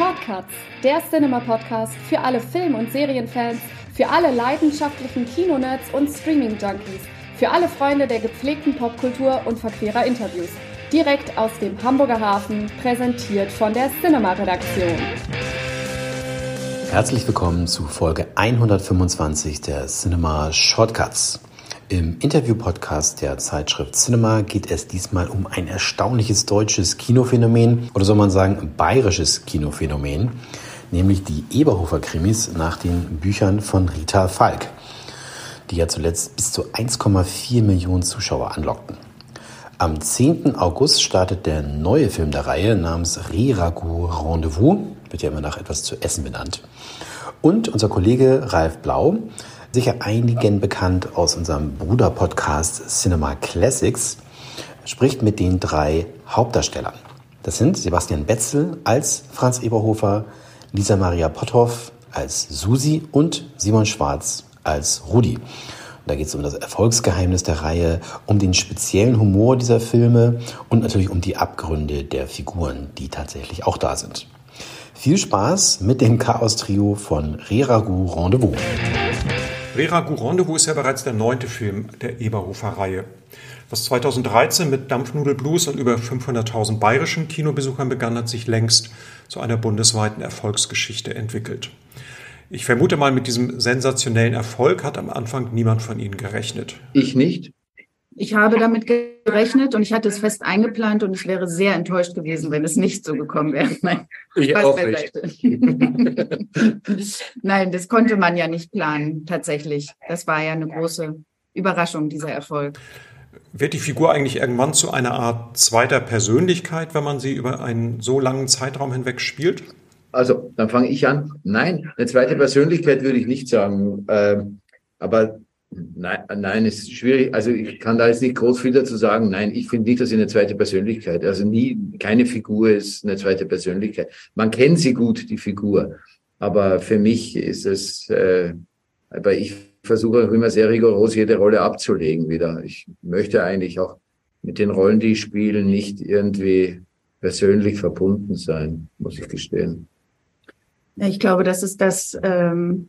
Shortcuts, der Cinema-Podcast für alle Film- und Serienfans, für alle leidenschaftlichen Kinonerds und Streaming-Junkies, für alle Freunde der gepflegten Popkultur und verquerer Interviews. Direkt aus dem Hamburger Hafen, präsentiert von der Cinema-Redaktion. Herzlich willkommen zu Folge 125 der Cinema Shortcuts. Im Interview-Podcast der Zeitschrift Cinema geht es diesmal um ein erstaunliches deutsches Kinophänomen oder soll man sagen bayerisches Kinophänomen, nämlich die Eberhofer-Krimis nach den Büchern von Rita Falk, die ja zuletzt bis zu 1,4 Millionen Zuschauer anlockten. Am 10. August startet der neue Film der Reihe namens Riragu Rendezvous, wird ja immer nach etwas zu essen benannt. Und unser Kollege Ralf Blau sicher einigen bekannt aus unserem Bruder-Podcast Cinema Classics, spricht mit den drei Hauptdarstellern. Das sind Sebastian Betzel als Franz Eberhofer, Lisa Maria Potthoff als Susi und Simon Schwarz als Rudi. Da geht es um das Erfolgsgeheimnis der Reihe, um den speziellen Humor dieser Filme und natürlich um die Abgründe der Figuren, die tatsächlich auch da sind. Viel Spaß mit dem Chaos-Trio von Reragu Rendezvous. Rera Rendezvous ist ja bereits der neunte Film der Eberhofer-Reihe. Was 2013 mit Dampfnudel Blues und über 500.000 bayerischen Kinobesuchern begann, hat sich längst zu einer bundesweiten Erfolgsgeschichte entwickelt. Ich vermute mal, mit diesem sensationellen Erfolg hat am Anfang niemand von Ihnen gerechnet. Ich nicht. Ich habe damit gerechnet und ich hatte es fest eingeplant und ich wäre sehr enttäuscht gewesen, wenn es nicht so gekommen wäre. Nein, ich auch nicht. Nein, das konnte man ja nicht planen, tatsächlich. Das war ja eine große Überraschung, dieser Erfolg. Wird die Figur eigentlich irgendwann zu einer Art zweiter Persönlichkeit, wenn man sie über einen so langen Zeitraum hinweg spielt? Also, dann fange ich an. Nein, eine zweite Persönlichkeit würde ich nicht sagen. Ähm, aber Nein, nein, es ist schwierig. Also ich kann da jetzt nicht groß viel dazu sagen. Nein, ich finde nicht, dass sie eine zweite Persönlichkeit. Also nie, keine Figur ist eine zweite Persönlichkeit. Man kennt sie gut, die Figur. Aber für mich ist es, äh, aber ich versuche auch immer sehr rigoros jede Rolle abzulegen wieder. Ich möchte eigentlich auch mit den Rollen, die ich spiele, nicht irgendwie persönlich verbunden sein, muss ich gestehen. Ich glaube, das ist das, ähm,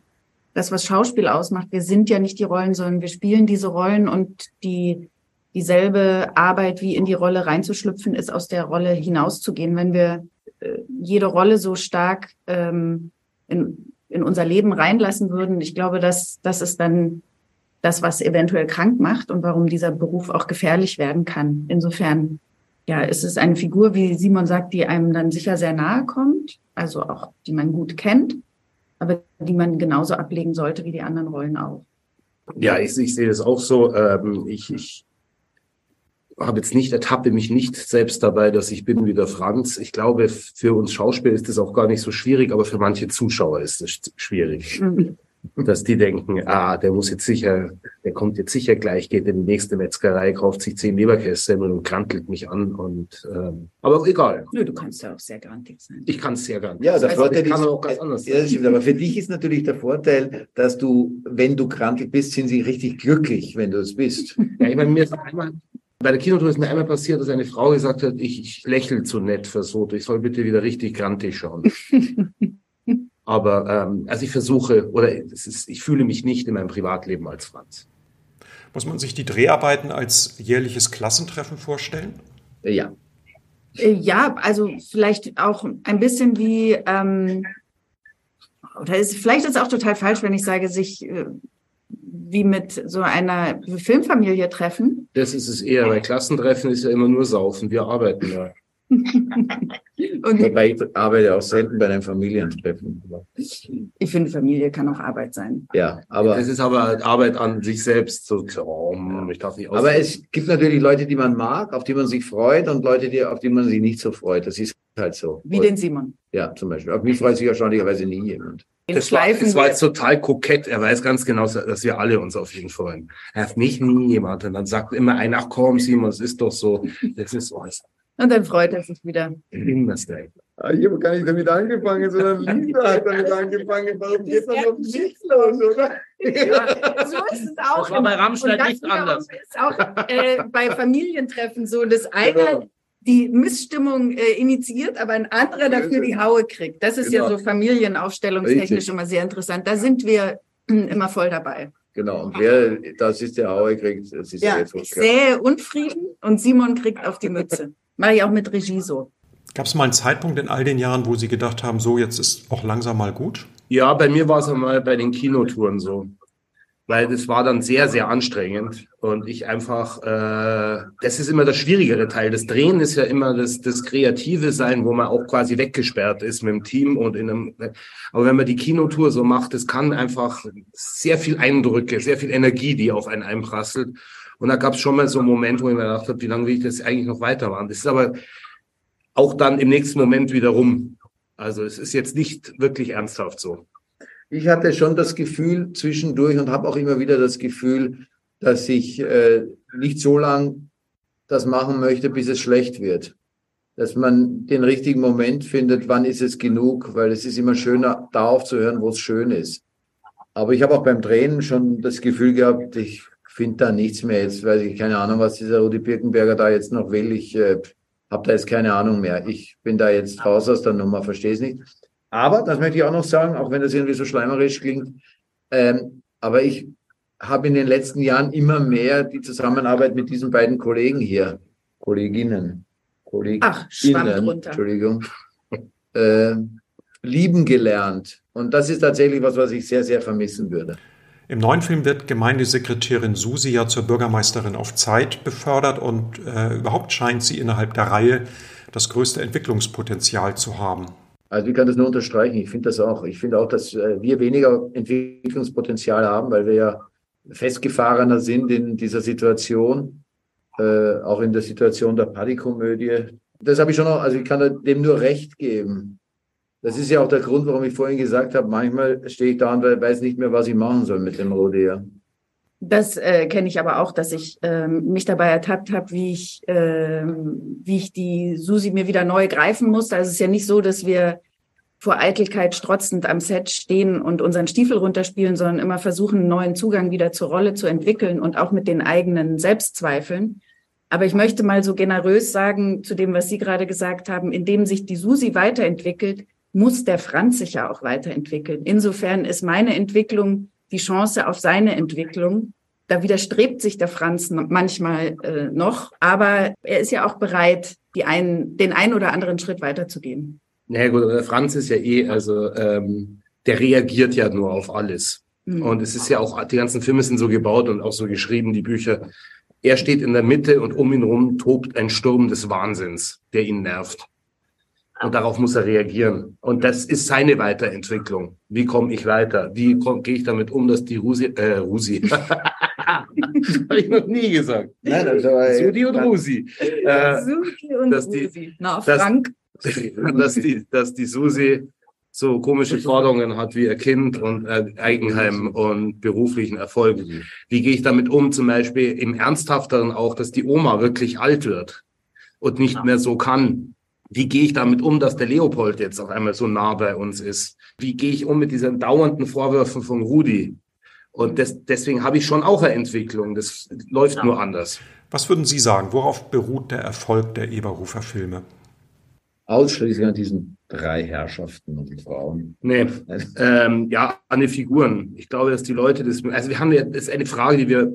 das, was Schauspiel ausmacht. Wir sind ja nicht die Rollen, sondern wir spielen diese Rollen und die dieselbe Arbeit, wie in die Rolle reinzuschlüpfen, ist aus der Rolle hinauszugehen. Wenn wir äh, jede Rolle so stark ähm, in, in unser Leben reinlassen würden, ich glaube, dass das ist dann das, was eventuell krank macht und warum dieser Beruf auch gefährlich werden kann. Insofern, ja, ist es eine Figur, wie Simon sagt, die einem dann sicher sehr nahe kommt, also auch die man gut kennt aber die man genauso ablegen sollte wie die anderen Rollen auch. Ja, ich, ich sehe das auch so. Ähm, ich, ich habe jetzt nicht, ertappe mich nicht selbst dabei, dass ich bin wie der Franz. Ich glaube, für uns Schauspieler ist das auch gar nicht so schwierig, aber für manche Zuschauer ist es schwierig. Mhm dass die denken, ah, der muss jetzt sicher, der kommt jetzt sicher gleich, geht in die nächste Metzgerei, kauft sich zehn Leberkässemmeln und krantelt mich an und ähm, aber egal. Nö, du kannst ja auch sehr grantig sein. Ich kann es sehr grantig. Ja, der also, Vorteil kann ist, auch ganz anders sein. Ja, stimmt, aber für dich ist natürlich der Vorteil, dass du, wenn du krantig bist, sind sie richtig glücklich, wenn du es bist. ja, ich meine, mir ist einmal bei der Kinotour ist mir einmal passiert, dass eine Frau gesagt hat, ich, ich lächle zu nett versucht, ich soll bitte wieder richtig grantig schauen. Aber ähm, also ich versuche oder es ist, ich fühle mich nicht in meinem Privatleben als Franz. Muss man sich die Dreharbeiten als jährliches Klassentreffen vorstellen? Ja. Äh, ja, also vielleicht auch ein bisschen wie, ähm, oder ist, vielleicht ist es auch total falsch, wenn ich sage, sich äh, wie mit so einer Filmfamilie treffen. Das ist es eher, weil Klassentreffen ist ja immer nur Saufen. Wir arbeiten ja. Und Wobei ich arbeite auch selten bei einem Familientreffen. Ich finde, Familie kann auch Arbeit sein. Ja, aber. Es ist aber Arbeit an sich selbst. So, oh, ich darf nicht aber es gibt natürlich Leute, die man mag, auf die man sich freut und Leute, die, auf die man sich nicht so freut. Das ist halt so. Wie den Simon. Ja, zum Beispiel. Auf mich freut sich erstaunlicherweise nie jemand. Das war, das war jetzt total kokett. Er weiß ganz genau, dass wir alle uns auf ihn freuen. Er hat mich nie jemand. Und dann sagt immer einer, ach komm, Simon, es ist doch so. Das ist so. Und dann freut er sich wieder. Rindersteak. Ah, ich habe gar nicht damit angefangen, sondern Lisa hat damit angefangen. Warum geht dann noch nichts los, oder? Ja, so ist es auch. Das war bei Rammstein nicht anders. ist auch äh, bei Familientreffen so. Das eine, genau. die Missstimmung äh, initiiert, aber ein anderer dafür die Haue kriegt. Das ist Genau. ja so familienaufstellungstechnisch Richtig. immer sehr interessant. Da sind wir äh, immer voll dabei. Genau. Und wer das ist, der Haue kriegt, das ist ja, Ja, jetzt ich klar. sähe Unfrieden und Simon kriegt auf die Mütze. Mache ich auch mit Regie so. Gab es mal einen Zeitpunkt in all den Jahren, wo Sie gedacht haben, so jetzt ist auch langsam mal gut? Ja, bei mir war es einmal bei den Kinotouren so. Weil das war dann sehr, sehr anstrengend. Und ich einfach, äh, das ist immer der schwierigere Teil. Das Drehen ist ja immer das, das kreative Sein, wo man auch quasi weggesperrt ist mit dem Team und in einem. Aber wenn man die Kinotour so macht, das kann einfach sehr viel Eindrücke, sehr viel Energie, die auf einen einprasselt. Und da gab es schon mal so einen Moment, wo ich mir gedacht habe, wie lange will ich das eigentlich noch weitermachen? Das ist aber auch dann im nächsten Moment wieder rum. Also es ist jetzt nicht wirklich ernsthaft so. Ich hatte schon das Gefühl zwischendurch und habe auch immer wieder das Gefühl, dass ich äh, nicht so lang das machen möchte, bis es schlecht wird. Dass man den richtigen Moment findet, wann ist es genug, weil es ist immer schöner, da aufzuhören, wo es schön ist. Aber ich habe auch beim Drehen schon das Gefühl gehabt, ich finde da nichts mehr. Jetzt weiß ich keine Ahnung, was dieser Rudi Birkenberger da jetzt noch will. Ich äh, habe da jetzt keine Ahnung mehr. Ich bin da jetzt raus aus der Nummer, verstehe es nicht. Aber, das möchte ich auch noch sagen, auch wenn das irgendwie so schleimerisch klingt, ähm, aber ich habe in den letzten Jahren immer mehr die Zusammenarbeit mit diesen beiden Kollegen hier, Kolleginnen, Kolleginnen, Ach. Entschuldigung, äh, lieben gelernt. Und das ist tatsächlich was, was ich sehr, sehr vermissen würde. Im neuen Film wird Gemeindesekretärin Susi ja zur Bürgermeisterin auf Zeit befördert und äh, überhaupt scheint sie innerhalb der Reihe das größte Entwicklungspotenzial zu haben. Also ich kann das nur unterstreichen. Ich finde das auch. Ich finde auch, dass äh, wir weniger Entwicklungspotenzial haben, weil wir ja festgefahrener sind in dieser Situation, äh, auch in der Situation der Partykomödie. Das habe ich schon noch, also ich kann dem nur recht geben. Das ist ja auch der Grund, warum ich vorhin gesagt habe, manchmal stehe ich da und weiß nicht mehr, was ich machen soll mit dem Rodeo. Das äh, kenne ich aber auch, dass ich ähm, mich dabei ertappt habe, wie ich, ähm, wie ich die Susi mir wieder neu greifen musste. Also es ist ja nicht so, dass wir vor Eitelkeit strotzend am Set stehen und unseren Stiefel runterspielen, sondern immer versuchen, einen neuen Zugang wieder zur Rolle zu entwickeln und auch mit den eigenen Selbstzweifeln. Aber ich möchte mal so generös sagen zu dem, was Sie gerade gesagt haben, indem sich die Susi weiterentwickelt, muss der Franz sich ja auch weiterentwickeln. Insofern ist meine Entwicklung die Chance auf seine Entwicklung. Da widerstrebt sich der Franz manchmal äh, noch, aber er ist ja auch bereit, die einen, den einen oder anderen Schritt weiterzugehen. Na naja, gut, der Franz ist ja eh, also ähm, der reagiert ja nur auf alles. Mhm. Und es ist ja auch, die ganzen Filme sind so gebaut und auch so geschrieben, die Bücher. Er steht in der Mitte und um ihn rum tobt ein Sturm des Wahnsinns, der ihn nervt. Und darauf muss er reagieren. Und das ist seine Weiterentwicklung. Wie komme ich weiter? Wie gehe ich damit um, dass die Rusi, äh, Rusi. habe ich noch nie gesagt. Nein, das war, Sudi und Rusi. Äh, Susi und dass die- Rusi. Na, dass- Frank. dass die, dass die Susi so komische Forderungen hat wie ihr Kind und äh, Eigenheim und beruflichen Erfolg. Wie gehe ich damit um, zum Beispiel im Ernsthafteren auch, dass die Oma wirklich alt wird und nicht mehr so kann? Wie gehe ich damit um, dass der Leopold jetzt auf einmal so nah bei uns ist? Wie gehe ich um mit diesen dauernden Vorwürfen von Rudi? Und das, deswegen habe ich schon auch eine Entwicklung. Das läuft nur anders. Was würden Sie sagen, worauf beruht der Erfolg der Eberhofer Filme? ausschließlich an diesen drei Herrschaften und Frauen. Nee, ähm, ja, an den Figuren. Ich glaube, dass die Leute das, also wir haben ja, das ist eine Frage, die wir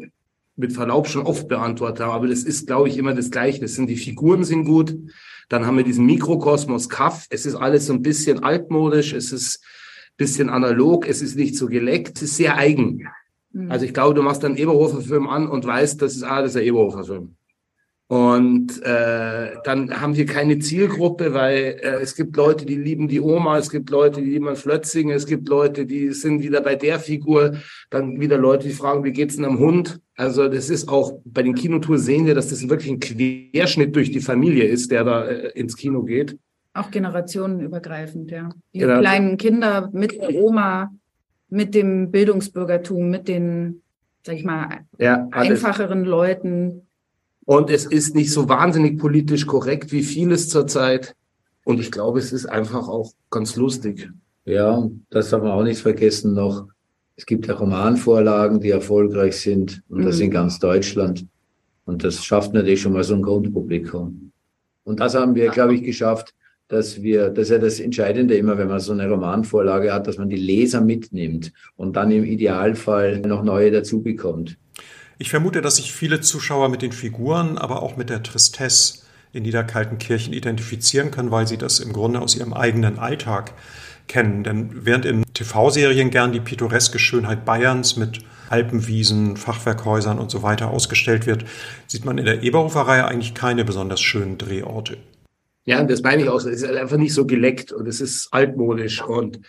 mit Verlaub schon oft beantwortet haben, aber das ist, glaube ich, immer das Gleiche. Das sind die Figuren sind gut. Dann haben wir diesen Mikrokosmos Kaff. Es ist alles so ein bisschen altmodisch. Es ist ein bisschen analog. Es ist nicht so geleckt. Es ist sehr eigen. Mhm. Also ich glaube, du machst einen Eberhofer-Film an und weißt, das ist alles ein Eberhofer-Film. Und äh, dann haben wir keine Zielgruppe, weil äh, es gibt Leute, die lieben die Oma, es gibt Leute, die lieben Flötzingen, es gibt Leute, die sind wieder bei der Figur, dann wieder Leute, die fragen, wie geht's denn am Hund? Also das ist auch bei den Kinotours sehen wir, dass das wirklich ein Querschnitt durch die Familie ist, der da äh, ins Kino geht. Auch generationenübergreifend, ja. Die Genau. kleinen Kinder mit der Oma, mit dem Bildungsbürgertum, mit den, sag ich mal, Ja, einfacheren Leuten. Und es ist nicht so wahnsinnig politisch korrekt wie vieles zurzeit. Und ich glaube, es ist einfach auch ganz lustig. Ja, und das darf man auch nicht vergessen noch. Es gibt ja Romanvorlagen, die erfolgreich sind und das Mhm. in ganz Deutschland. Und das schafft natürlich schon mal so ein Grundpublikum. Und das haben wir, glaube ich, geschafft, dass wir, das ist ja das Entscheidende immer, wenn man so eine Romanvorlage hat, dass man die Leser mitnimmt und dann im Idealfall noch neue dazu bekommt. Ich vermute, dass sich viele Zuschauer mit den Figuren, aber auch mit der Tristesse in Niederkaltenkirchen identifizieren können, weil sie das im Grunde aus ihrem eigenen Alltag kennen. Denn während in TV-Serien gern die pittoreske Schönheit Bayerns mit Alpenwiesen, Fachwerkhäusern und so weiter ausgestellt wird, sieht man in der Eberhofer-Reihe eigentlich keine besonders schönen Drehorte. Ja, das meine ich auch. Es ist einfach nicht so geleckt und es ist altmodisch. Und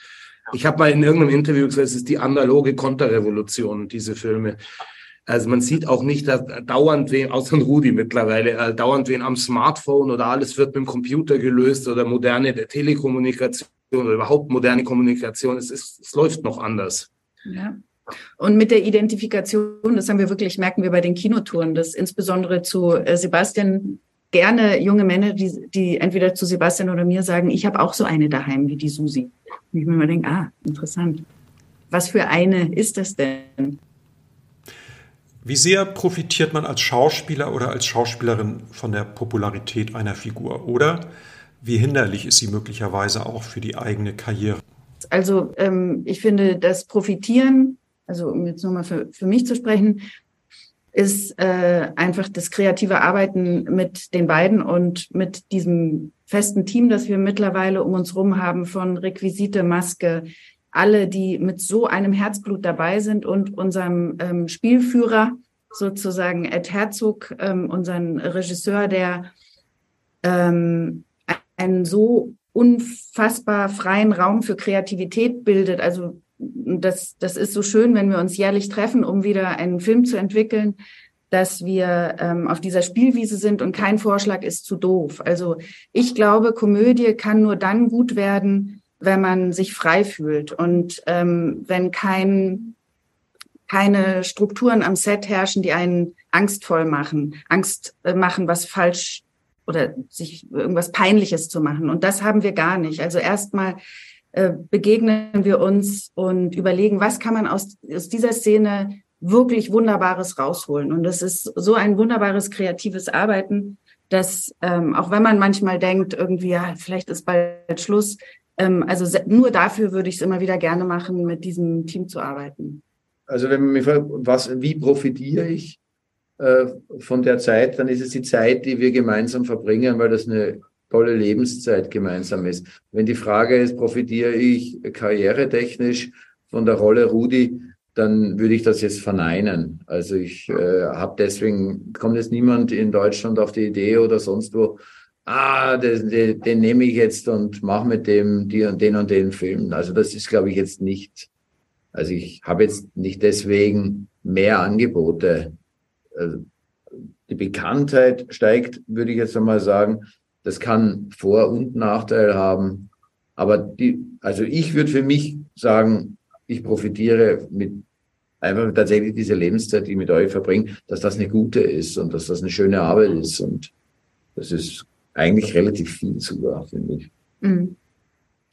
ich habe mal in irgendeinem Interview gesagt, es ist die analoge Konterrevolution, diese Filme. Also man sieht auch nicht dass dauernd wen, außer Rudi mittlerweile, äh, dauernd wen am Smartphone oder alles wird mit dem Computer gelöst oder moderne Telekommunikation oder überhaupt moderne Kommunikation. Es, ist, es läuft noch anders. Ja. Und mit der Identifikation, das haben wir wirklich, merken wir bei den Kinotouren, dass insbesondere zu äh, Sebastian gerne junge Männer, die, die entweder zu Sebastian oder mir sagen, ich habe auch so eine daheim wie die Susi. Und ich mir immer denke, ah, interessant. Was für eine ist das denn? Wie sehr profitiert man als Schauspieler oder als Schauspielerin von der Popularität einer Figur? Oder wie hinderlich ist sie möglicherweise auch für die eigene Karriere? Also ähm, ich finde, das Profitieren, also um jetzt nochmal für, für mich zu sprechen, ist äh, einfach das kreative Arbeiten mit den beiden und mit diesem festen Team, das wir mittlerweile um uns rum haben, von Requisite, Maske, alle, die mit so einem Herzblut dabei sind und unserem ähm, Spielführer sozusagen Ed Herzog, ähm, unseren Regisseur, der ähm, einen so unfassbar freien Raum für Kreativität bildet. Also das, das ist so schön, wenn wir uns jährlich treffen, um wieder einen Film zu entwickeln, dass wir ähm, auf dieser Spielwiese sind und kein Vorschlag ist zu doof. Also ich glaube, Komödie kann nur dann gut werden, wenn man sich frei fühlt und ähm, wenn kein, keine Strukturen am Set herrschen, die einen angstvoll machen, Angst äh, machen, was falsch oder sich irgendwas Peinliches zu machen. Und das haben wir gar nicht. Also erstmal äh, begegnen wir uns und überlegen, was kann man aus, aus dieser Szene wirklich Wunderbares rausholen. Und das ist so ein wunderbares kreatives Arbeiten, dass ähm, auch wenn man manchmal denkt, irgendwie, ja, vielleicht ist bald Schluss, ähm, also nur dafür würde ich es immer wieder gerne machen, mit diesem Team zu arbeiten. Also wenn man mich fragt, was, wie profitiere ich? Äh, von der Zeit, dann ist es die Zeit, die wir gemeinsam verbringen, weil das eine tolle Lebenszeit gemeinsam ist. Wenn die Frage ist, profitiere ich karrieretechnisch von der Rolle Rudi, dann würde ich das jetzt verneinen. Also ich äh, habe deswegen, kommt jetzt niemand in Deutschland auf die Idee oder sonst wo, ah, den, den, den nehme ich jetzt und mache mit dem die und den und den Film. Also das ist, glaube ich, jetzt nicht, also ich habe jetzt nicht deswegen mehr Angebote also die Bekanntheit steigt, würde ich jetzt einmal sagen. Das kann Vor- und Nachteil haben. Aber die, also ich würde für mich sagen, ich profitiere mit einfach tatsächlich dieser Lebenszeit, die ich mit euch verbringe, dass das eine gute ist und dass das eine schöne Arbeit ist. Und das ist eigentlich relativ viel sogar, finde ich. Mhm.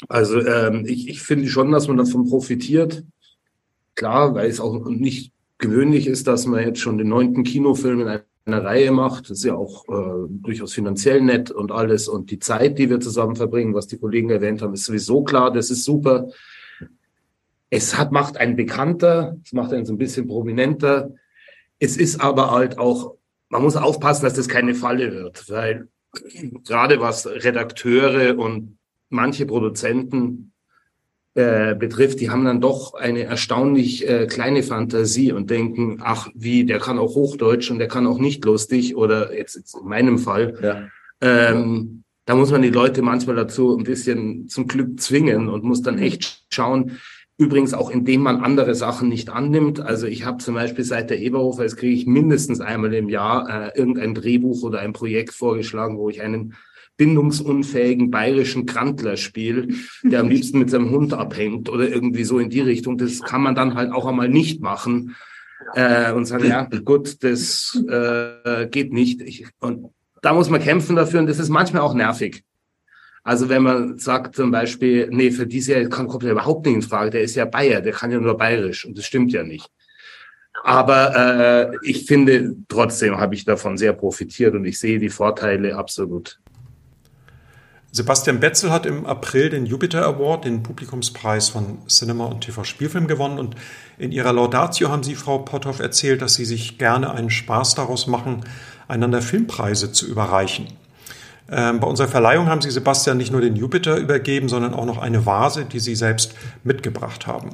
Also ähm, ich, ich finde schon, dass man davon profitiert. Klar, weil es auch nicht gewöhnlich ist, dass man jetzt schon den neunten Kinofilm in einer Reihe macht. Das ist ja auch äh, durchaus finanziell nett und alles. Und die Zeit, die wir zusammen verbringen, was die Kollegen erwähnt haben, ist sowieso klar. Das ist super. Es hat, macht einen bekannter, es macht einen so ein bisschen prominenter. Es ist aber halt auch, man muss aufpassen, dass das keine Falle wird, weil gerade was Redakteure und manche Produzenten äh, betrifft, die haben dann doch eine erstaunlich äh, kleine Fantasie und denken, ach wie, der kann auch Hochdeutsch und der kann auch nicht lustig oder jetzt, jetzt in meinem Fall. Ja. Ähm, da muss man die Leute manchmal dazu ein bisschen zum Glück zwingen und muss dann echt schauen, Übrigens auch, indem man andere Sachen nicht annimmt. Also ich habe zum Beispiel seit der Eberhofer, jetzt kriege ich mindestens einmal im Jahr äh, irgendein Drehbuch oder ein Projekt vorgeschlagen, wo ich einen bindungsunfähigen bayerischen Krantler spiele, der am liebsten mit seinem Hund abhängt oder irgendwie so in die Richtung. Das kann man dann halt auch einmal nicht machen äh, und sagen, ja gut, das äh, geht nicht. Ich, und da muss man kämpfen dafür und das ist manchmal auch nervig. Also wenn man sagt zum Beispiel, nee, für diese Jahr kommt er überhaupt nicht in Frage, der ist ja Bayer, der kann ja nur bayerisch und das stimmt ja nicht. Aber äh, ich finde, trotzdem habe ich davon sehr profitiert und ich sehe die Vorteile absolut. Sebastian Betzel hat im April den Jupiter Award, den Publikumspreis von Cinema und TV Spielfilm gewonnen. Und in ihrer Laudatio haben Sie, Frau Potthoff, erzählt, dass Sie sich gerne einen Spaß daraus machen, einander Filmpreise zu überreichen. Ähm, bei unserer Verleihung haben Sie Sebastian nicht nur den Jupiter übergeben, sondern auch noch eine Vase, die Sie selbst mitgebracht haben.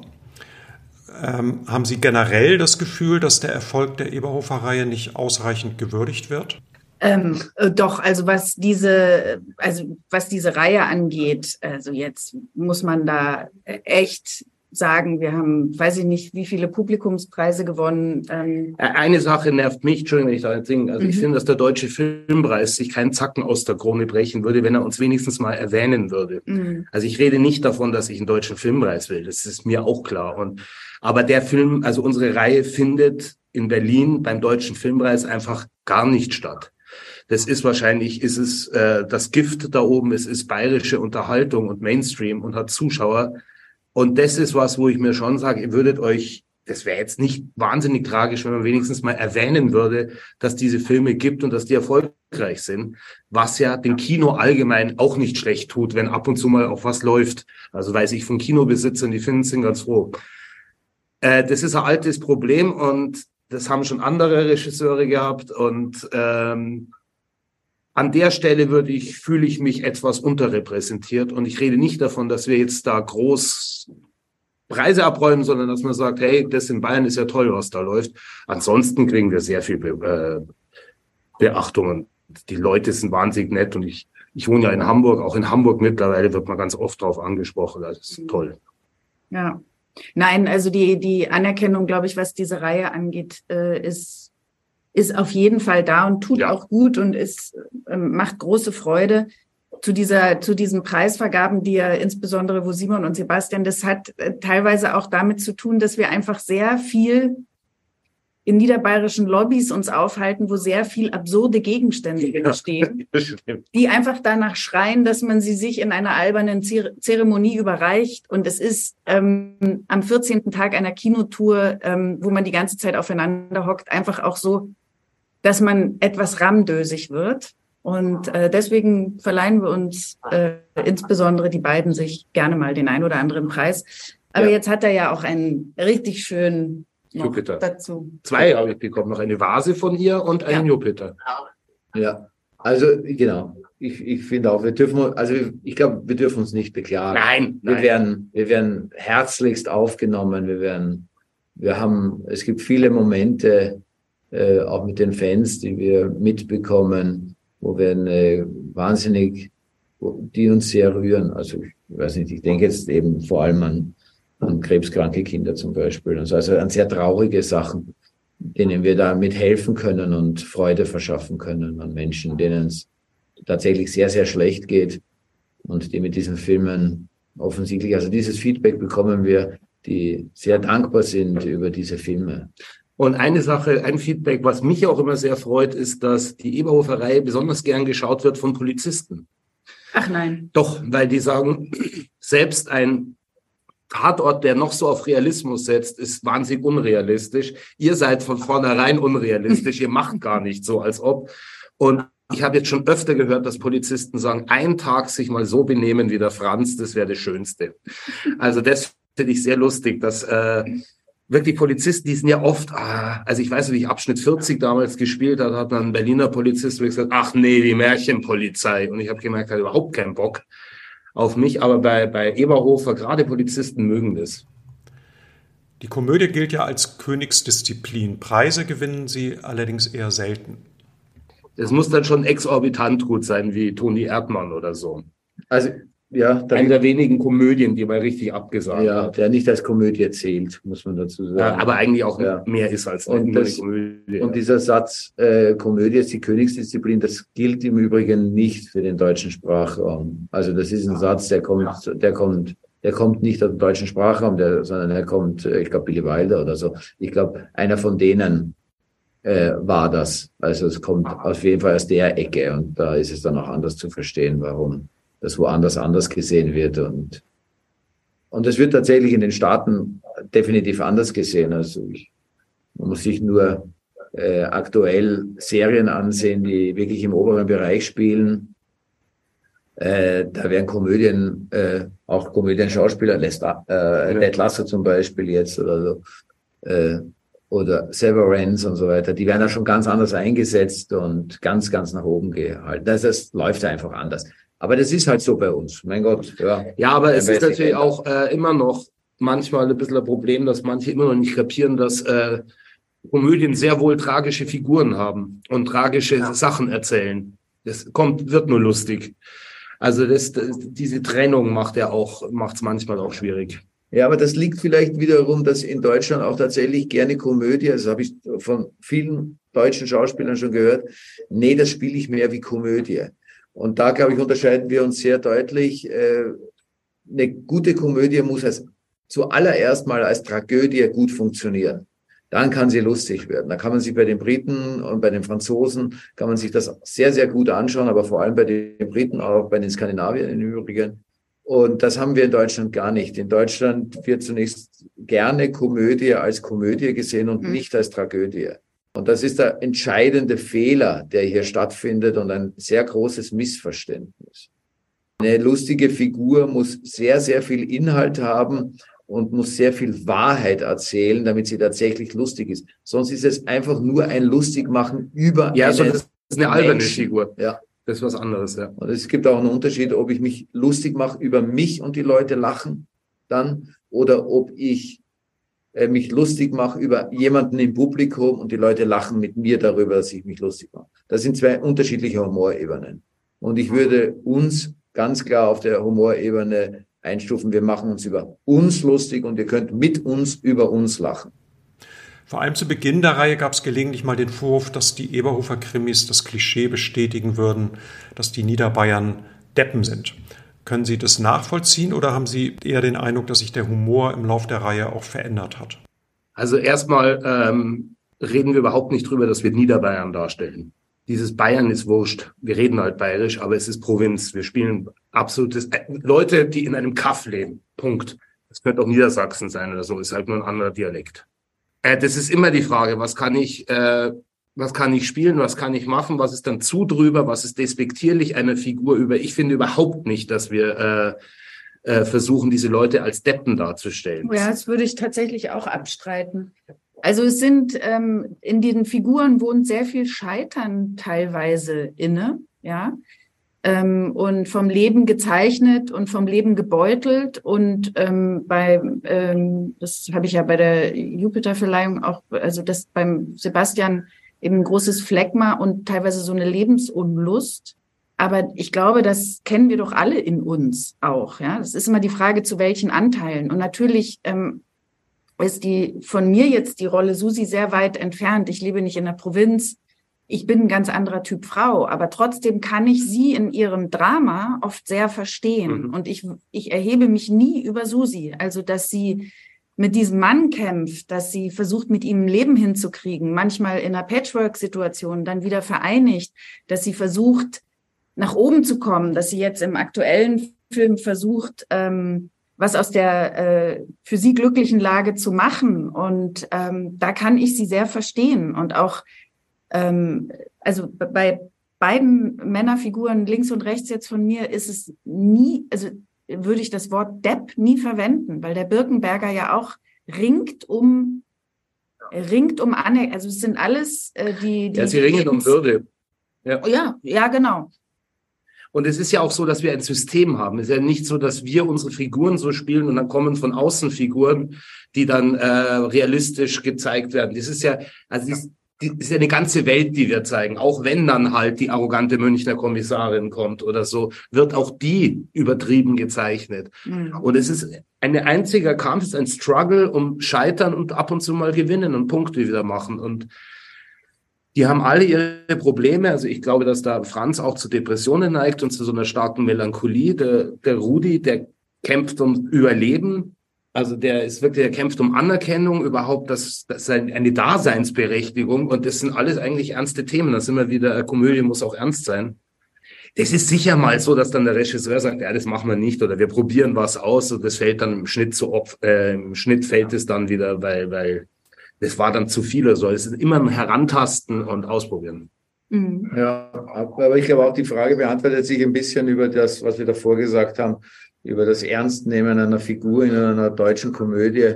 Ähm, haben Sie generell das Gefühl, dass der Erfolg der Eberhofer-Reihe nicht ausreichend gewürdigt wird? Ähm, äh, doch, also was diese, also was diese Reihe angeht, also jetzt muss man da echt sagen, wir haben, weiß ich nicht, wie viele Publikumspreise gewonnen. Ähm. Eine Sache nervt mich, Entschuldigung, wenn ich da jetzt singe. Also mhm. ich finde, dass der Deutsche Filmpreis sich keinen Zacken aus der Krone brechen würde, wenn er uns wenigstens mal erwähnen würde. Mhm. Also ich rede nicht davon, dass ich einen Deutschen Filmpreis will. Das ist mir auch klar. Und, aber der Film, also unsere Reihe findet in Berlin beim Deutschen Filmpreis einfach gar nicht statt. Das ist wahrscheinlich, ist es äh, das Gift da oben, es ist bayerische Unterhaltung und Mainstream und hat Zuschauer. Und das ist was, wo ich mir schon sage, ihr würdet euch, das wäre jetzt nicht wahnsinnig tragisch, wenn man wenigstens mal erwähnen würde, dass diese Filme gibt und dass die erfolgreich sind, was ja dem Kino allgemein auch nicht schlecht tut, wenn ab und zu mal auch was läuft. Also weiß ich von Kinobesitzern, die finden sind ganz froh. Äh, das ist ein altes Problem und das haben schon andere Regisseure gehabt und ähm, an der Stelle würde ich, fühle ich mich etwas unterrepräsentiert und ich rede nicht davon, dass wir jetzt da groß Preise abräumen, sondern dass man sagt, hey, das in Bayern ist ja toll, was da läuft. Ansonsten kriegen wir sehr viel Be äh, Beachtung und die Leute sind wahnsinnig nett und ich, ich wohne ja in Hamburg, auch in Hamburg mittlerweile wird man ganz oft drauf angesprochen, das ist toll. Ja. Nein, also die, die Anerkennung, glaube ich, was diese Reihe angeht, äh, ist ist auf jeden Fall da und tut ja. auch gut und ist, ähm, macht große Freude zu dieser, zu diesen Preisvergaben, die ja insbesondere, wo Simon und Sebastian, das hat äh, teilweise auch damit zu tun, dass wir einfach sehr viel in niederbayerischen Lobbys uns aufhalten, wo sehr viel absurde Gegenstände ja, stehen, die einfach danach schreien, dass man sie sich in einer albernen Zeremonie überreicht. Und es ist ähm, am 14. Tag einer Kinotour, ähm, wo man die ganze Zeit aufeinander hockt, einfach auch so dass man etwas ramdösig wird. Und äh, deswegen verleihen wir uns äh, insbesondere die beiden sich gerne mal den ein oder anderen Preis. Aber ja. jetzt hat er ja auch einen richtig schönen Jupiter dazu. Zwei habe ich bekommen, noch eine Vase von ihr und einen ja. Jupiter. Ja, also genau. Ich, ich finde auch, wir dürfen, also ich glaube, wir dürfen uns nicht beklagen. Nein, wir nein. werden, wir werden herzlichst aufgenommen. Wir werden, wir haben, es gibt viele Momente, äh, auch mit den Fans, die wir mitbekommen, wo wir eine wahnsinnig, die uns sehr rühren. Also ich weiß nicht, ich denke jetzt eben vor allem an, an krebskranke Kinder zum Beispiel. Also, also an sehr traurige Sachen, denen wir da mithelfen können und Freude verschaffen können an Menschen, denen es tatsächlich sehr, sehr schlecht geht und die mit diesen Filmen offensichtlich, also dieses Feedback bekommen wir, die sehr dankbar sind über diese Filme. Und eine Sache, ein Feedback, was mich auch immer sehr freut, ist, dass die Eberhofer-Reihe besonders gern geschaut wird von Polizisten. Ach nein. Doch, weil die sagen, selbst ein Tatort, der noch so auf Realismus setzt, ist wahnsinnig unrealistisch. Ihr seid von vornherein unrealistisch. Ihr macht gar nicht so, als ob. Und ich habe jetzt schon öfter gehört, dass Polizisten sagen, ein Tag sich mal so benehmen wie der Franz, das wäre das Schönste. Also das finde ich sehr lustig, dass äh, wirklich Polizisten, die sind ja oft, ah, also ich weiß, wie ich Abschnitt 40 damals gespielt habe, hat dann ein Berliner Polizist gesagt, ach nee, die Märchenpolizei. Und ich habe gemerkt, er hat überhaupt keinen Bock auf mich. Aber bei, bei Eberhofer, gerade Polizisten mögen das. Die Komödie gilt ja als Königsdisziplin. Preise gewinnen sie allerdings eher selten. Das muss dann schon exorbitant gut sein, wie Toni Erdmann oder so. Also ja, eine der wenigen Komödien, die mal richtig abgesagt ja, hat. der nicht als Komödie zählt, muss man dazu sagen. Ja, aber eigentlich auch ja. mehr ist als und das, Komödie. Und dieser Satz, äh, Komödie ist die Königsdisziplin, das gilt im Übrigen nicht für den deutschen Sprachraum. Also das ist ein Satz, der kommt, der kommt, der kommt nicht aus dem deutschen Sprachraum, der, sondern er kommt, äh, ich glaube, Billy Wilder oder so. Ich glaube, einer von denen äh, war das. Also es kommt auf jeden Fall aus der Ecke und da ist es dann auch anders zu verstehen, warum das woanders anders gesehen wird. Und, und das wird tatsächlich in den Staaten definitiv anders gesehen. Also ich, man muss sich nur äh, aktuell Serien ansehen, die wirklich im oberen Bereich spielen. Äh, da werden Komödien, äh, auch Komödien-Schauspieler, äh, Ned Lasso zum Beispiel jetzt oder so, äh, oder Severance und so weiter, die werden da schon ganz anders eingesetzt und ganz, ganz nach oben gehalten. Das, das läuft einfach anders. Aber das ist halt so bei uns. Mein Gott, ja. Ja, aber es ist natürlich auch äh, immer noch manchmal ein bisschen ein Problem, dass manche immer noch nicht kapieren, dass äh, Komödien sehr wohl tragische Figuren haben und tragische ja. Sachen erzählen. Das kommt, wird nur lustig. Also das, das diese Trennung macht ja auch, macht es manchmal auch schwierig. Ja, aber das liegt vielleicht wiederum, dass in Deutschland auch tatsächlich gerne Komödie, das habe ich von vielen deutschen Schauspielern schon gehört, nee, das spiele ich mehr wie Komödie. Und da, glaube ich, unterscheiden wir uns sehr deutlich. Äh, eine gute Komödie muss als zuallererst mal als Tragödie gut funktionieren. Dann kann sie lustig werden. Da kann man sich bei den Briten und bei den Franzosen, kann man sich das sehr, sehr gut anschauen, aber vor allem bei den Briten, auch bei den Skandinaviern im Übrigen. Und das haben wir in Deutschland gar nicht. In Deutschland wird zunächst gerne Komödie als Komödie gesehen und mhm. nicht als Tragödie. Und das ist der entscheidende Fehler, der hier stattfindet und ein sehr großes Missverständnis. Eine lustige Figur muss sehr, sehr viel Inhalt haben und muss sehr viel Wahrheit erzählen, damit sie tatsächlich lustig ist. Sonst ist es einfach nur ein Lustigmachen über ja, so das ist eine alberne Figur. Ja. Das ist was anderes, ja. Und es gibt auch einen Unterschied, ob ich mich lustig mache über mich und die Leute lachen dann oder ob ich äh, mich lustig mache über jemanden im Publikum und die Leute lachen mit mir darüber, dass ich mich lustig mache. Das sind zwei unterschiedliche Humorebenen. Und ich würde uns ganz klar auf der Humorebene einstufen. Wir machen uns über uns lustig und ihr könnt mit uns über uns lachen. Vor allem zu Beginn der Reihe gab es gelegentlich mal den Vorwurf, dass die Eberhofer-Krimis das Klischee bestätigen würden, dass die Niederbayern Deppen sind. Können Sie das nachvollziehen oder haben Sie eher den Eindruck, dass sich der Humor im Lauf der Reihe auch verändert hat? Also erstmal ähm, reden wir überhaupt nicht drüber, dass wir Niederbayern darstellen dieses Bayern ist wurscht. Wir reden halt bayerisch, aber es ist Provinz. Wir spielen absolutes äh, Leute, die in einem Kaff leben. Punkt. Das könnte auch Niedersachsen sein oder so. Ist halt nur ein anderer Dialekt. Äh, das ist immer die Frage, was kann ich, äh, was kann ich spielen, was kann ich machen, was ist dann zu drüber, was ist despektierlich einer Figur über. Ich finde überhaupt nicht, dass wir äh, äh, versuchen, diese Leute als Deppen darzustellen. Ja, das würde ich tatsächlich auch abstreiten. Also es sind ähm, in den Figuren wohnt sehr viel Scheitern teilweise inne, ja, ähm, und vom Leben gezeichnet und vom Leben gebeutelt und ähm, bei ähm, das habe ich ja bei der Jupiter-Verleihung auch, also das beim Sebastian eben ein großes Phlegma und teilweise so eine Lebensunlust. Aber ich glaube, das kennen wir doch alle in uns auch. Ja, das ist immer die Frage, zu welchen Anteilen. Und natürlich ähm, ist die von mir jetzt die Rolle Susi sehr weit entfernt. Ich lebe nicht in der Provinz. Ich bin ein ganz anderer Typ Frau, aber trotzdem kann ich sie in ihrem Drama oft sehr verstehen. Mhm. Und ich, ich erhebe mich nie über Susi. Also, dass sie mit diesem Mann kämpft, dass sie versucht, mit ihm ein Leben hinzukriegen, manchmal in einer Patchwork-Situation, dann wieder vereinigt, dass sie versucht, nach oben zu kommen, dass sie jetzt im aktuellen Film versucht, ähm, was aus der äh, für sie glücklichen Lage zu machen. Und ähm, da kann ich sie sehr verstehen. Und auch, ähm, also bei beiden Männerfiguren links und rechts jetzt von mir ist es nie, also würde ich das Wort Depp nie verwenden, weil der Birkenberger ja auch ringt um ringt um Anne, also es sind alles äh, die, die ja, sie ringen um Würde. Ja. ja, ja, genau. Und es ist ja auch so, dass wir ein System haben. Es ist ja nicht so, dass wir unsere Figuren so spielen und dann kommen von außen Figuren, die dann äh, realistisch gezeigt werden. Das ist ja, also das ist ja eine ganze Welt, die wir zeigen. Auch wenn dann halt die arrogante Münchner Kommissarin kommt oder so, wird auch die übertrieben gezeichnet. Mhm. Und es ist ein einziger Kampf, es ist ein Struggle um Scheitern und ab und zu mal gewinnen und Punkte wieder machen. Und die haben alle ihre Probleme. Also ich glaube, dass da Franz auch zu Depressionen neigt und zu so einer starken Melancholie. Der, der Rudi, der kämpft um Überleben. Also der ist wirklich, der kämpft um Anerkennung, überhaupt das, das ist eine Daseinsberechtigung. Und das sind alles eigentlich ernste Themen. Das sind wir wieder, Komödie muss auch ernst sein. Das ist sicher mal so, dass dann der Regisseur sagt, ja, das machen wir nicht oder wir probieren was aus und das fällt dann im Schnitt zu Opf äh, im Schnitt fällt es dann wieder, weil, weil das war dann zu viel oder so. Es ist immer ein Herantasten und Ausprobieren. Mhm. Ja, aber ich glaube auch die Frage beantwortet sich ein bisschen über das, was wir davor gesagt haben, über das Ernstnehmen einer Figur in einer deutschen Komödie.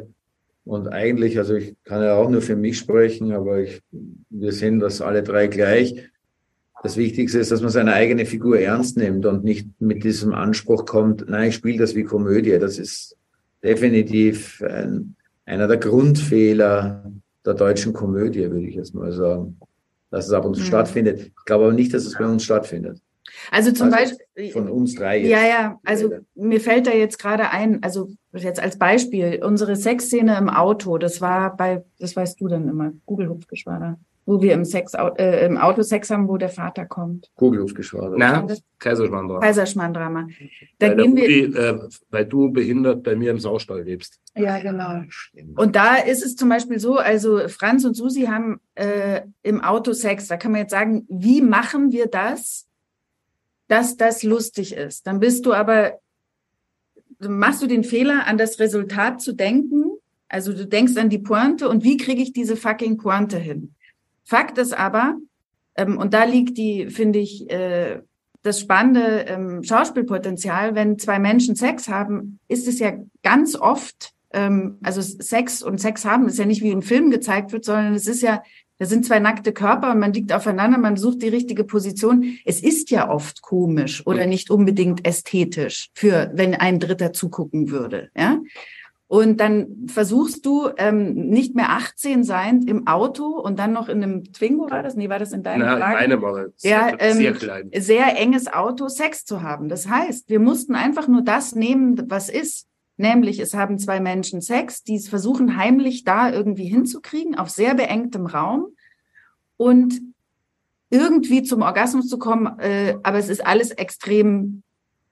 Und eigentlich, also ich kann ja auch nur für mich sprechen, aber ich, wir sehen das alle drei gleich. Das Wichtigste ist, dass man seine eigene Figur ernst nimmt und nicht mit diesem Anspruch kommt, nein, ich spiele das wie Komödie. Das ist definitiv ein, einer der Grundfehler der deutschen Komödie, würde ich jetzt mal sagen. Dass es ab und zu mhm. stattfindet. Ich glaube aber nicht, dass es bei uns stattfindet. Also zum also Beispiel. Von uns drei. Jetzt. Ja, ja. Also mir fällt da jetzt gerade ein, also jetzt als Beispiel, unsere Sexszene im Auto, das war bei, das weißt du dann immer, Google-Hupfgeschwader wo wir im, Sex, äh, im Auto Sex haben, wo der Vater kommt. Kugelhufgeschwader. Na, Kaiserschmarrn-Drama. Kaiserschmarrn-Drama. Da weil, gehen wir, Udi, äh, weil du behindert bei mir im Saustall lebst. Ja, genau. Und da ist es zum Beispiel so, also Franz und Susi haben äh, im Auto Sex. Da kann man jetzt sagen, wie machen wir das, dass das lustig ist? Dann bist du aber, machst du den Fehler, an das Resultat zu denken. Also du denkst an die Pointe und wie kriege ich diese fucking Pointe hin? Fakt ist aber, ähm, und da liegt die, finde ich, äh, das spannende ähm, Schauspielpotenzial, wenn zwei Menschen Sex haben, ist es ja ganz oft, ähm, also Sex und Sex haben ist ja nicht wie im Film gezeigt wird, sondern es ist ja, da sind zwei nackte Körper und man liegt aufeinander, man sucht die richtige Position. Es ist ja oft komisch oder nicht unbedingt ästhetisch für, wenn ein Dritter zugucken würde, ja. Und dann versuchst du ähm, nicht mehr 18 sein im Auto und dann noch in einem Twingo war das? Nee, war das in deinem Nein, meine war ja, ähm, sehr klein. Sehr enges Auto, Sex zu haben. Das heißt, wir mussten einfach nur das nehmen, was ist. Nämlich, es haben zwei Menschen Sex, die es versuchen, heimlich da irgendwie hinzukriegen, auf sehr beengtem Raum und irgendwie zum Orgasmus zu kommen. Äh, aber es ist alles extrem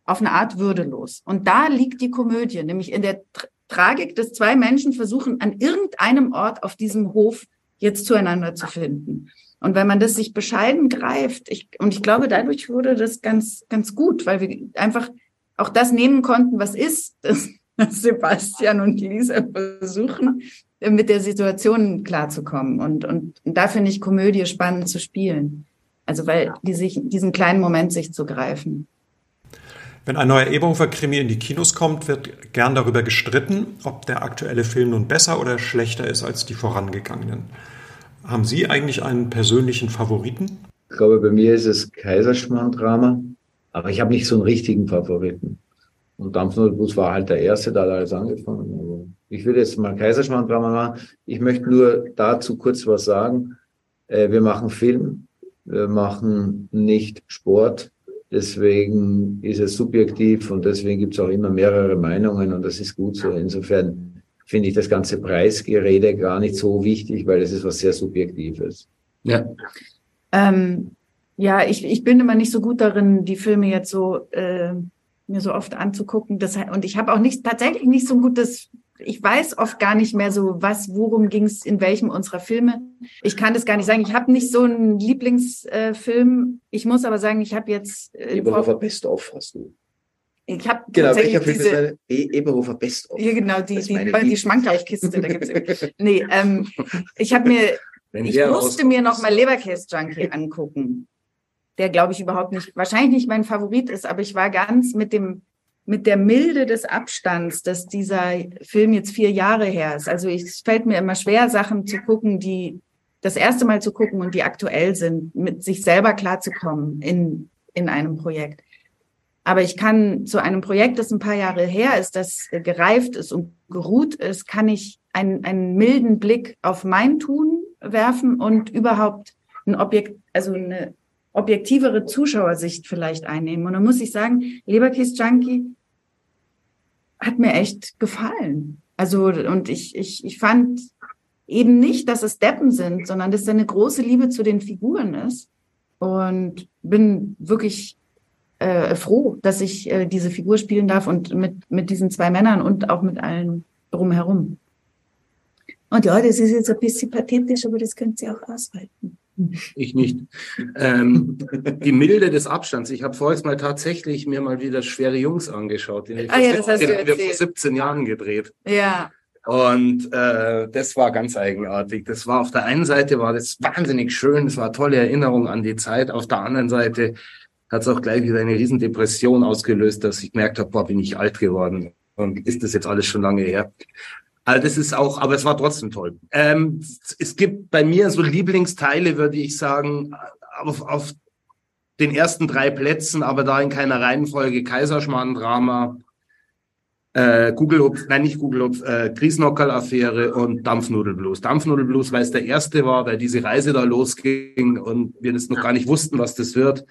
auf eine Art würdelos. Und da liegt die Komödie, nämlich in der Tragik, dass zwei Menschen versuchen, an irgendeinem Ort auf diesem Hof jetzt zueinander zu finden. Und wenn man das sich bescheiden greift, ich, und ich glaube, dadurch wurde das ganz, ganz gut, weil wir einfach auch das nehmen konnten, was ist, dass, Sebastian und Lisa versuchen, mit der Situation klarzukommen. Und, und, da finde ich Komödie spannend zu spielen. Also weil die sich diesen kleinen Moment sich zu greifen. Wenn ein neuer Eberhofer-Krimi in die Kinos kommt, wird gern darüber gestritten, ob der aktuelle Film nun besser oder schlechter ist als die vorangegangenen. Haben Sie eigentlich einen persönlichen Favoriten? Ich glaube, bei mir ist es Kaiserschmarrn-Drama, aber ich habe nicht so einen richtigen Favoriten. Und Dampfnudelbus war halt der erste, da hat alles angefangen. Aber ich würde jetzt mal Kaiserschmarrn-Drama machen. Ich möchte nur dazu kurz was sagen. Äh, wir machen Film, wir machen nicht Sport. Deswegen ist es subjektiv und deswegen gibt es auch immer mehrere Meinungen und das ist gut so. Insofern finde ich das ganze Preisgerede gar nicht so wichtig, weil es ist was sehr Subjektives. Ja. Ähm, ja, ich, ich bin immer nicht so gut darin, die Filme jetzt so äh, mir so oft anzugucken. Das, und ich habe auch nicht tatsächlich nicht so ein gutes ich weiß oft gar nicht mehr so, was, worum ging es in welchem unserer Filme. Ich kann das gar nicht sagen. Ich habe nicht so einen Lieblingsfilm. Äh, ich muss aber sagen, ich habe jetzt. Äh, Eberhofer Best du. Ich habe genau, tatsächlich diese e Eberhofer Best of. Ja, genau, die, die, die, die Schmankerlkiste. da gibt's nee, ähm, ich habe mir, Wenn ich musste mir noch mal Leberkäse Junkie angucken. Der, glaube ich, überhaupt nicht, wahrscheinlich nicht mein Favorit ist, aber ich war ganz mit dem mit der Milde des Abstands, dass dieser Film jetzt vier Jahre her ist. Also es fällt mir immer schwer, Sachen zu gucken, die das erste Mal zu gucken und die aktuell sind, mit sich selber klarzukommen in, in einem Projekt. Aber ich kann zu einem Projekt, das ein paar Jahre her ist, das gereift ist und geruht ist, kann ich einen, einen milden Blick auf mein Tun werfen und überhaupt ein Objekt, also eine objektivere Zuschauersicht vielleicht einnehmen. Und dann muss ich sagen, Leberkäse Junkie hat mir echt gefallen. Also, und ich, ich, ich fand eben nicht, dass es Deppen sind, sondern dass da eine große Liebe zu den Figuren ist. Und bin wirklich äh, froh, dass ich äh, diese Figur spielen darf und mit, mit diesen zwei Männern und auch mit allen drumherum. Und ja, das ist jetzt ein bisschen pathetisch, aber das könnt ihr auch aushalten. Ich nicht. Ähm, die Milde des Abstands. Ich habe vorher mal tatsächlich mir mal wieder schwere Jungs angeschaut, den, ah, ja, den wir vor 17 Jahren gedreht. Ja. Und äh, das war ganz eigenartig. Das war auf der einen Seite war das wahnsinnig schön, es war eine tolle Erinnerung an die Zeit. Auf der anderen Seite hat es auch gleich wieder eine riesen Depression ausgelöst, dass ich gemerkt habe, boah, bin ich alt geworden. Und ist das jetzt alles schon lange her? Also das ist auch, aber es war trotzdem toll. Ähm, es gibt bei mir so Lieblingsteile, würde ich sagen, auf, auf den ersten drei Plätzen, aber da in keiner Reihenfolge Kaiserschmarrn-Drama, äh, Google, nein, nicht Google, äh, Griesnockerl-Affäre und Dampfnudelblues. Dampfnudelblues, weil es der erste war, weil diese Reise da losging und wir das noch gar nicht wussten, was das wird.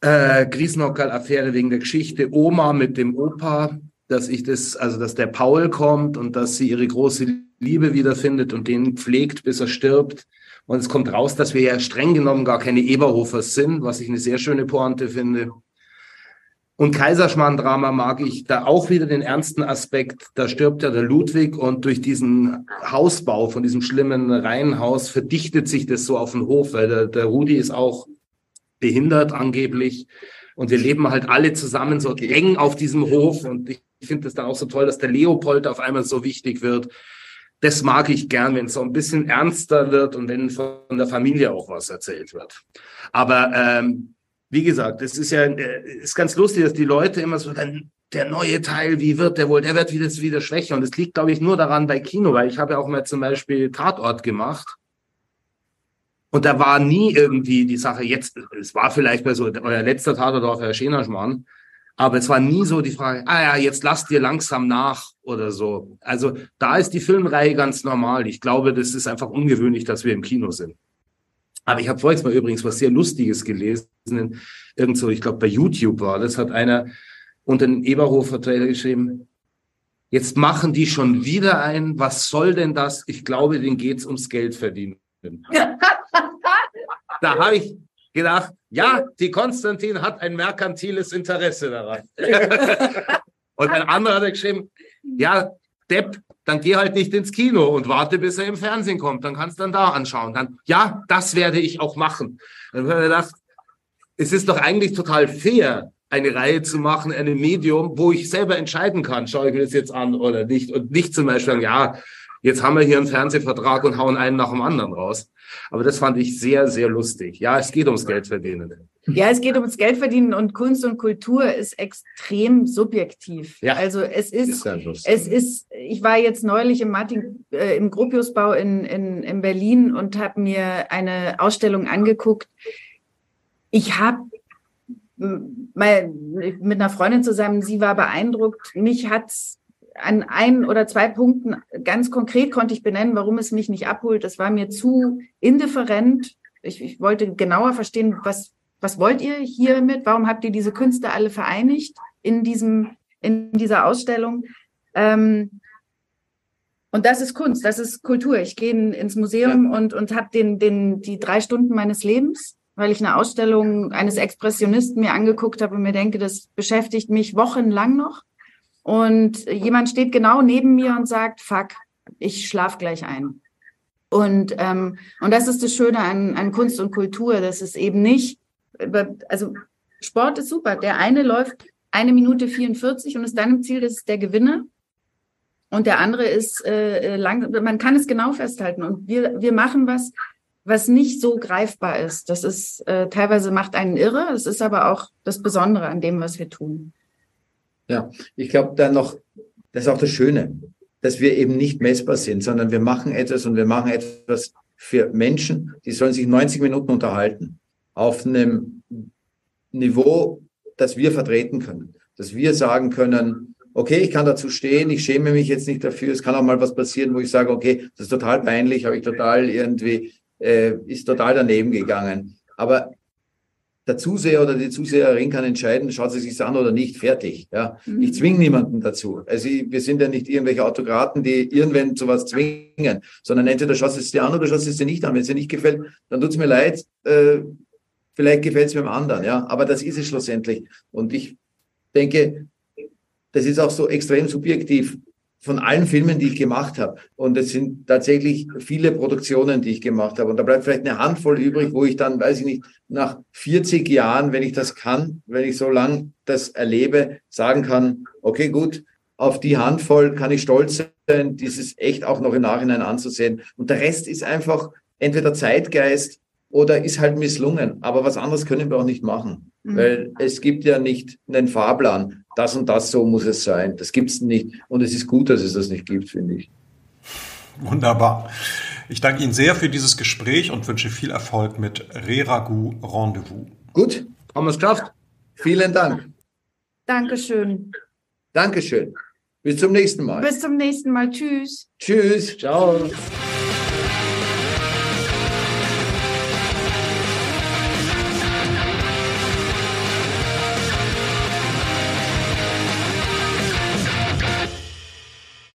Äh, Griesnockerl-Affäre wegen der Geschichte, Oma mit dem Opa, dass ich das, also dass der Paul kommt und dass sie ihre große Liebe wiederfindet und den pflegt, bis er stirbt. Und es kommt raus, dass wir ja streng genommen gar keine Eberhofers sind, was ich eine sehr schöne Pointe finde. Und Kaiserschmarrn-Drama mag ich da auch wieder den ernsten Aspekt. Da stirbt ja der Ludwig und durch diesen Hausbau von diesem schlimmen Reihenhaus verdichtet sich das so auf den Hof, weil der, der Rudi ist auch behindert angeblich. Und wir leben halt alle zusammen so eng auf diesem Hof. Und ich finde es dann auch so toll, dass der Leopold auf einmal so wichtig wird. Das mag ich gern, wenn es so ein bisschen ernster wird und wenn von der Familie auch was erzählt wird. Aber ähm, wie gesagt, es ist ja äh, ist ganz lustig, dass die Leute immer so dann der neue Teil, wie wird der wohl? Der wird wieder, wieder schwächer. Und es liegt, glaube ich, nur daran bei Kino, weil ich habe ja auch mal zum Beispiel Tatort gemacht. Und da war nie irgendwie die Sache, jetzt, es war vielleicht bei so, euer letzter Tatort auf Herr Schenerschmann, aber es war nie so die Frage, ah ja, jetzt lasst dir langsam nach oder so. Also da ist die Filmreihe ganz normal. Ich glaube, das ist einfach ungewöhnlich, dass wir im Kino sind. Aber ich habe vorhin mal übrigens was sehr Lustiges gelesen. Irgendwo, ich glaube bei YouTube war das, hat einer unter den Eberhofer-Trailer geschrieben, jetzt machen die schon wieder ein, was soll denn das? Ich glaube, denen geht's ums Geld verdienen. da habe ich gedacht, ja, die Konstantin hat ein merkantiles Interesse daran. und ein anderer hat geschrieben, ja, Depp, dann geh halt nicht ins Kino und warte, bis er im Fernsehen kommt. Dann kannst du dann da anschauen. Dann, ja, das werde ich auch machen. Dann habe ich gedacht, es ist doch eigentlich total fair, eine Reihe zu machen, eine Medium, wo ich selber entscheiden kann, schaue ich mir das jetzt an oder nicht. Und nicht zum Beispiel sagen, ja, jetzt haben wir hier einen Fernsehvertrag und hauen einen nach dem anderen raus. Aber das fand ich sehr, sehr lustig. Ja, es geht ums Geld verdienen. Ja, es geht ums Geld verdienen und Kunst und Kultur ist extrem subjektiv. Ja, also es ist, ist es ist, ich war jetzt neulich im Martin, äh, im Gropiusbau in, in, in Berlin und habe mir eine Ausstellung angeguckt. Ich habe mal mit einer Freundin zusammen, sie war beeindruckt. Mich hat's an ein oder zwei Punkten ganz konkret konnte ich benennen, warum es mich nicht abholt. Das war mir zu indifferent. Ich, ich wollte genauer verstehen, was, was wollt ihr hiermit? Warum habt ihr diese Künste alle vereinigt in diesem, in dieser Ausstellung? Ähm, und das ist Kunst, das ist Kultur. Ich gehe ins Museum ja. und, und habe den, den, die drei Stunden meines Lebens, weil ich eine Ausstellung eines Expressionisten mir angeguckt habe und mir denke, das beschäftigt mich wochenlang noch. Und jemand steht genau neben mir und sagt, fuck, ich schlaf gleich ein. Und, ähm, und das ist das Schöne an, an Kunst und Kultur, dass es eben nicht, also Sport ist super. Der eine läuft eine Minute 44 und ist dann im Ziel, das ist der Gewinner. Und der andere ist äh, lang, man kann es genau festhalten. Und wir, wir machen was, was nicht so greifbar ist. Das ist äh, teilweise macht einen irre. Es ist aber auch das Besondere an dem, was wir tun. Ja, ich glaube dann noch, das ist auch das Schöne, dass wir eben nicht messbar sind, sondern wir machen etwas und wir machen etwas für Menschen, die sollen sich 90 Minuten unterhalten auf einem Niveau, das wir vertreten können, dass wir sagen können, okay, ich kann dazu stehen, ich schäme mich jetzt nicht dafür, es kann auch mal was passieren, wo ich sage, okay, das ist total peinlich, habe ich total irgendwie, äh, ist total daneben gegangen. Aber der Zuseher oder die Zuseherin kann entscheiden, schaut sie sich an oder nicht, fertig. Ja, mhm. ich zwinge niemanden dazu. Also ich, wir sind ja nicht irgendwelche Autokraten, die irgendwann zu was zwingen, sondern entweder schaut es dir an oder schaut es dir nicht an. Wenn es dir nicht gefällt, dann tut es mir leid. Äh, vielleicht gefällt es mir dem anderen. Ja, aber das ist es schlussendlich. Und ich denke, das ist auch so extrem subjektiv von allen Filmen, die ich gemacht habe. Und es sind tatsächlich viele Produktionen, die ich gemacht habe. Und da bleibt vielleicht eine Handvoll übrig, wo ich dann, weiß ich nicht, nach 40 Jahren, wenn ich das kann, wenn ich so lang das erlebe, sagen kann, okay, gut, auf die Handvoll kann ich stolz sein, dieses echt auch noch im Nachhinein anzusehen. Und der Rest ist einfach entweder Zeitgeist oder ist halt misslungen. Aber was anderes können wir auch nicht machen. Mhm. Weil es gibt ja nicht einen Fahrplan. Das und das, so muss es sein. Das gibt es nicht. Und es ist gut, dass es das nicht gibt, finde ich. Wunderbar. Ich danke Ihnen sehr für dieses Gespräch und wünsche viel Erfolg mit Reragu Rendezvous. Gut, haben wir es geschafft. Vielen Dank. Dankeschön. Dankeschön. Bis zum nächsten Mal. Bis zum nächsten Mal. Tschüss. Tschüss. Ciao.